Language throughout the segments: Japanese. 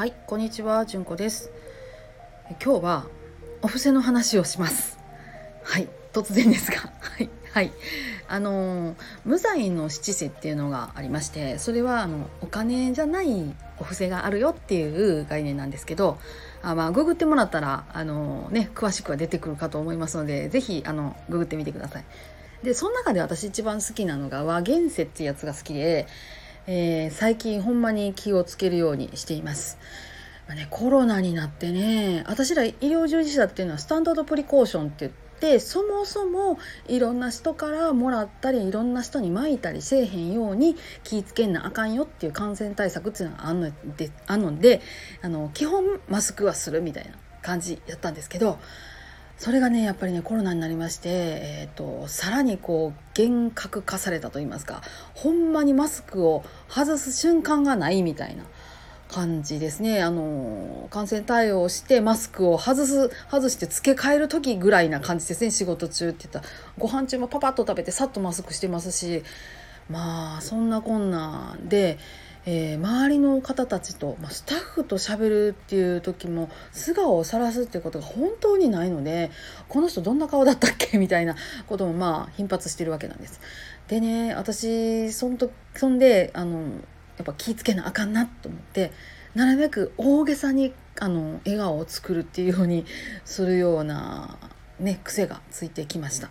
はいこんにちはじゅんこです。今日はお布施の話をします。はい突然ですが。はいはい。あの無罪の七世っていうのがありましてそれはあのお金じゃないお布施があるよっていう概念なんですけどあまあググってもらったらあのね詳しくは出てくるかと思いますので是非あのググってみてください。でその中で私一番好きなのが和現世っていうやつが好きでえー、最近ほんまに気をつけるようにしています。まあね、コロナになってね私ら医療従事者っていうのはスタンダードプリコーションって言ってそもそもいろんな人からもらったりいろんな人にまいたりせえへんように気ぃつけんなあかんよっていう感染対策っていうのがあんのであのであの基本マスクはするみたいな感じやったんですけどそれがねやっぱりねコロナになりまして、えーと、さらにこう厳格化されたと言いますかほんまにマスクを外す瞬間がないみたいな感じですねあの感染対応してマスクを外す外して付け替える時ぐらいな感じですね仕事中って言ったらご飯中もパパッと食べてさっとマスクしてますしまあそんなこんなで。えー、周りの方たちと、まあ、スタッフと喋るっていう時も素顔を晒すっていうことが本当にないのでこの人どんな顔だったっけみたいなこともまあ頻発してるわけなんです。でね私そんとそんであのやっぱ気ぃつけなあかんなと思ってなるべく大げさにあの笑顔を作るっていうようにするような、ね、癖がついてきました。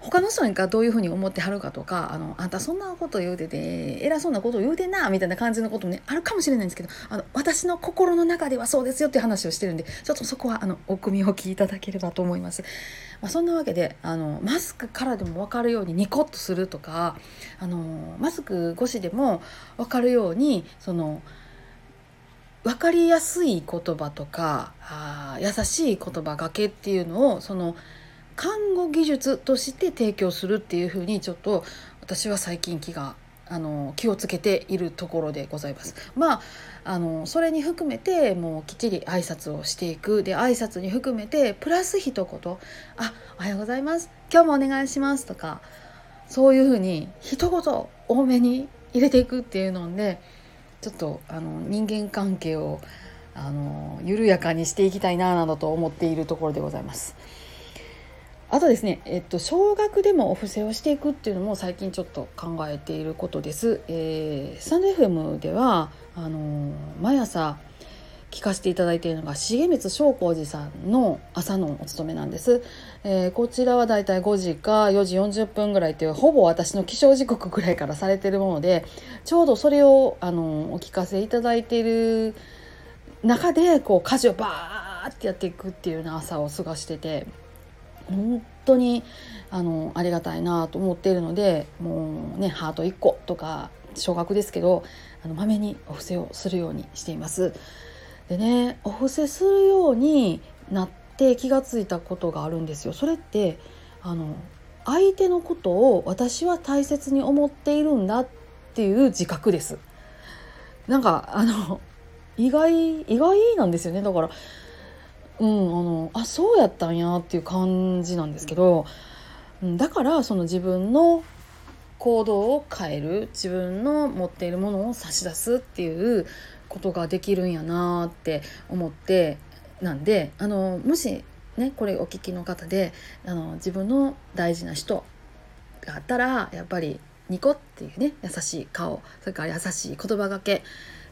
他の人がどういうふうに思ってはるかとかあのあんたそんなこと言うてて偉そうなことを言うてんなみたいな感じのこともねあるかもしれないんですけどあの私の心の中ではそうですよっていう話をしてるんでちょっとそこはあのお組おきいただければと思います。まあ、そんなわけであのマスクからでも分かるようにニコッとするとかあのマスク越しでも分かるようにその分かりやすい言葉とかあ優しい言葉がけっていうのをその看護技術として提供するっていうふうにちょっと私は最近気があの気をつけているところでございます。まああのそれに含めてもうきっちり挨拶をしていくで挨拶に含めてプラス一言「あおはようございます今日もお願いします」とかそういうふうに一言多めに入れていくっていうのでちょっとあの人間関係をあの緩やかにしていきたいななどと思っているところでございます。あとですね、えっと、少額でもお布施をしていくっていうのも最近ちょっと考えていることです。えー、スタンド FM ではあの毎朝聞かせていただいているのが重光翔光寺さんの朝のお勤めなんです、えー、こちらはだいたい5時か4時40分ぐらいというほぼ私の起床時刻ぐらいからされているものでちょうどそれをあのお聞かせいただいている中でこう家事をバーってやっていくっていうような朝を過ごしてて本当にあのありがたいなと思っているのでもうねハート1個とか少額ですけどあのまめにお布施をするようにしています。でねお布施するようになって気が付いたことがあるんですよ。それってあの相手のことを私は大切に思っているんだっていう自覚です。なんかあの意外意外なんですよねだからうん、あのあそうやったんやっていう感じなんですけど、うん、だからその自分の行動を変える自分の持っているものを差し出すっていうことができるんやなって思ってなんであのもしねこれお聞きの方であの自分の大事な人があったらやっぱりニコっていうね優しい顔それから優しい言葉がけ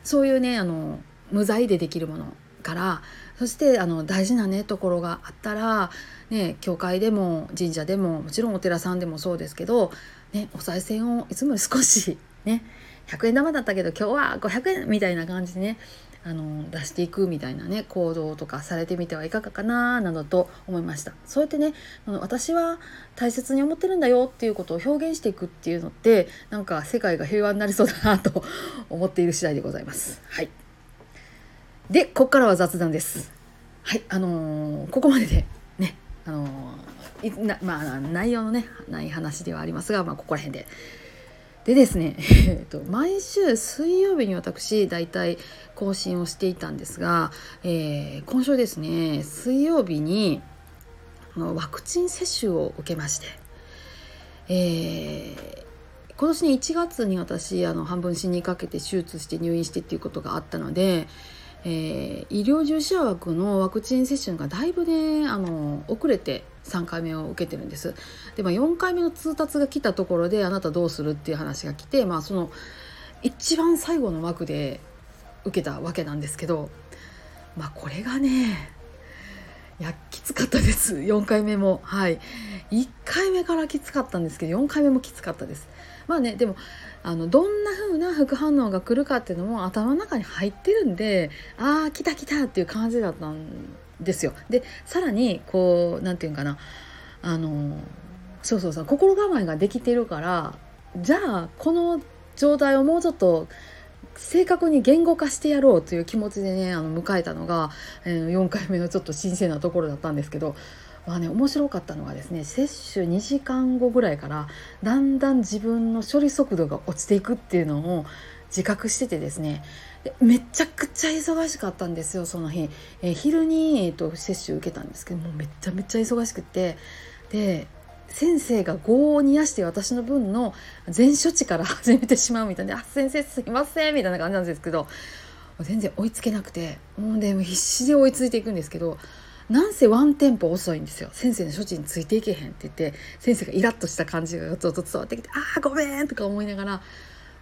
そういうねあの無罪でできるものからそしてあの大事なねところがあったら、ね、教会でも神社でももちろんお寺さんでもそうですけど、ね、お賽銭をいつもより少しね100円玉だったけど今日は500円みたいな感じでねあの出していくみたいなね行動とかされてみてはいかがかななどと思いました。そうやってね私は大切に思ってるんだよっていうことを表現していくっていうのってなんか世界が平和になりそうだなと思っている次第でございます。はい。でここからは雑談ですはいあのー、ここまででねあのー、なまあ内容のねない話ではありますが、まあ、ここら辺で。でですね、えーと、毎週水曜日に私大体更新をしていたんですが、えー、今週ですね水曜日にあのワクチン接種を受けまして、えー、今年に1月に私あの半分死にかけて手術して入院してっていうことがあったので、えー、医療従事者枠のワクチン接種がだいぶねあの遅れて3回目を受けてるんです。で、まあ、4回目の通達が来たところであなたどうするっていう話が来て、まあ、その一番最後の枠で受けたわけなんですけど、まあ、これがねいやきつかったです。4回目も。はい。1回目からきつかったんですけど4回目もきつかったです。まあねでもあのどんな風な副反応が来るかっていうのも頭の中に入ってるんでああ来た来たっていう感じだったんですよ。でさらにこう何て言うんかな。あのそうそうそう心構えができてるからじゃあこの状態をもうちょっと正確に言語化してやろうという気持ちでねあの迎えたのが、えー、4回目のちょっと新鮮なところだったんですけどまあね面白かったのがですね接種2時間後ぐらいからだんだん自分の処理速度が落ちていくっていうのを自覚しててですねめちゃくちゃ忙しかったんですよその日、え、昼に、えーと、接種受けたんですけどもうめちゃめちゃ忙しくてで先生が業を煮やして私の分の全処置から始めてしまうみたいな「あ先生すいません」みたいな感じなんですけど。全然追いつけなくて。もうでも必死で追いついていくんですけど。なんせワンテンポ遅いんですよ。先生の処置についていけへんって言って。先生がイラッとした感じがずっと伝わってきて「ああごめん」とか思いながら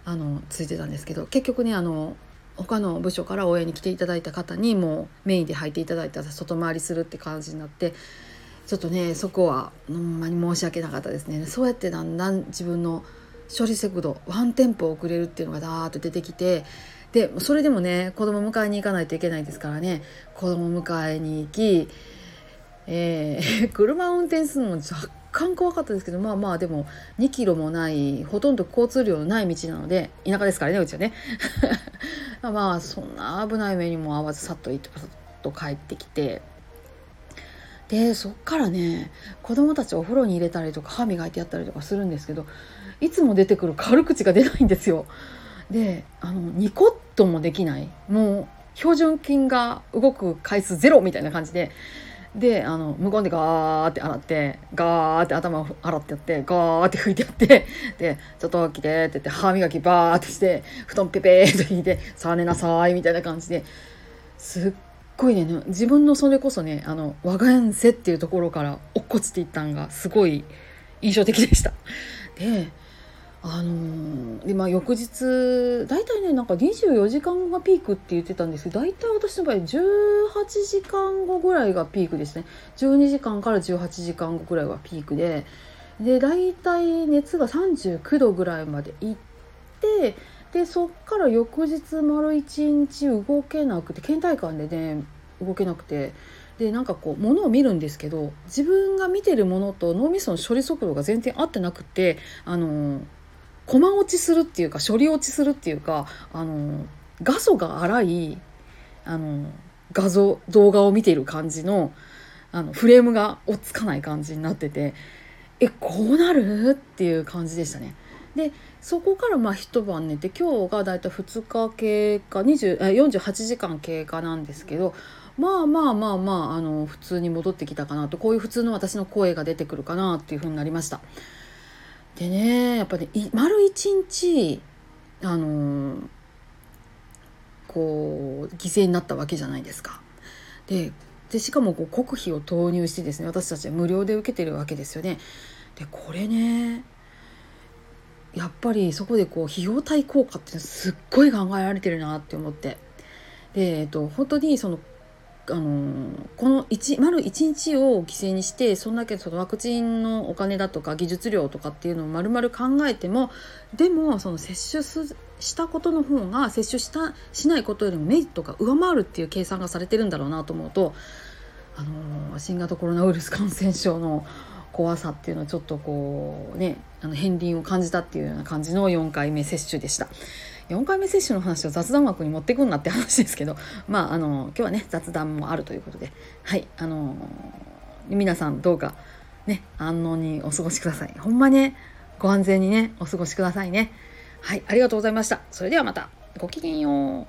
あのついてたんですけど。結局ねあの他の部署から応援に来ていただいた方にもうメインで入っていただいたら外回りするって感じになって。ちょっとねそこはほんまに申し訳なかったですね。そうやってだんだん自分の処理速度ワンテンポ遅れるっていうのがダーッと出てきてでそれでもね子供迎えに行かないといけないですからね。子供迎えに行き、えー、車を運転するのも若干怖かったですけどまあまあでも2キロもないほとんど交通量のない道なので田舎ですからねうちはね。まあそんな危ない目にも遭わずさっと行ってパサッと帰ってきて。でそっからね子供たちお風呂に入れたりとか歯磨いてやったりとかするんですけどいつも出てくる軽口が出ないんですよ。であのニコッともできないもう標準筋が動く回数ゼロみたいな感じでであの向こうでガーって洗ってガーって頭を洗ってやってガーって拭いてやってで「ちょっと来て」って言って歯磨きバーってして布団ペペーと引いて「さあ寝なさい」みたいな感じですっごいね自分のそれこそねあの我が家せっていうところから落っこちていったんがすごい印象的でした。であの、でまあ翌日大体ねなんか24時間がピークって言ってたんですけど大体私の場合18時間後ぐらいがピークですね12時間から18時間後ぐらいがピークでで大体熱が39度ぐらいまでいってでそっから翌日丸一日動けなくて倦怠感でね動けなくてでなんかこう物を見るんですけど自分が見てるものと脳みその処理速度が全然合ってなくてあのコマ落ちするっていうか処理落ちするっていうかあの画素が荒いあの画像動画を見ている感じのあのフレームが追っつかない感じになっててえこうなる？っていう感じでしたね。でそこからまあ一晩寝て今日がだいたい2日経過20 48時間経過なんですけどまあまあまあまああの普通に戻ってきたかなとこういう普通の私の声が出てくるかなっていう風になりました。でねやっぱね丸一日あのこう犠牲になったわけじゃないですか。ででしかもこう国費を投入してですね私たちは無料で受けてるわけですよね。でこれねやっぱりそこでこう費用対効果ってすっごい考えられてるなって思って。で、えっと、本当にそのあのこの1丸1日を犠牲にしてそんだけそのワクチンのお金だとか技術料とかっていうのを丸々考えてもでもその接種したことの方が接種したしないことよりもメリットが上回るっていう計算がされてるんだろうなと思うとあの新型コロナウイルス感染症の怖さっていうのをちょっとこうねあの片鱗を感じたっていうような感じの4回目接種でした。4回目接種の話を雑談枠に持ってくんなって話ですけどまああの今日はね雑談もあるということではいあの皆さんどうかね安穏にお過ごしください。ほんまねご安全にねお過ごしくださいね。はいありがとうございました。それではまた。ごきげんよう。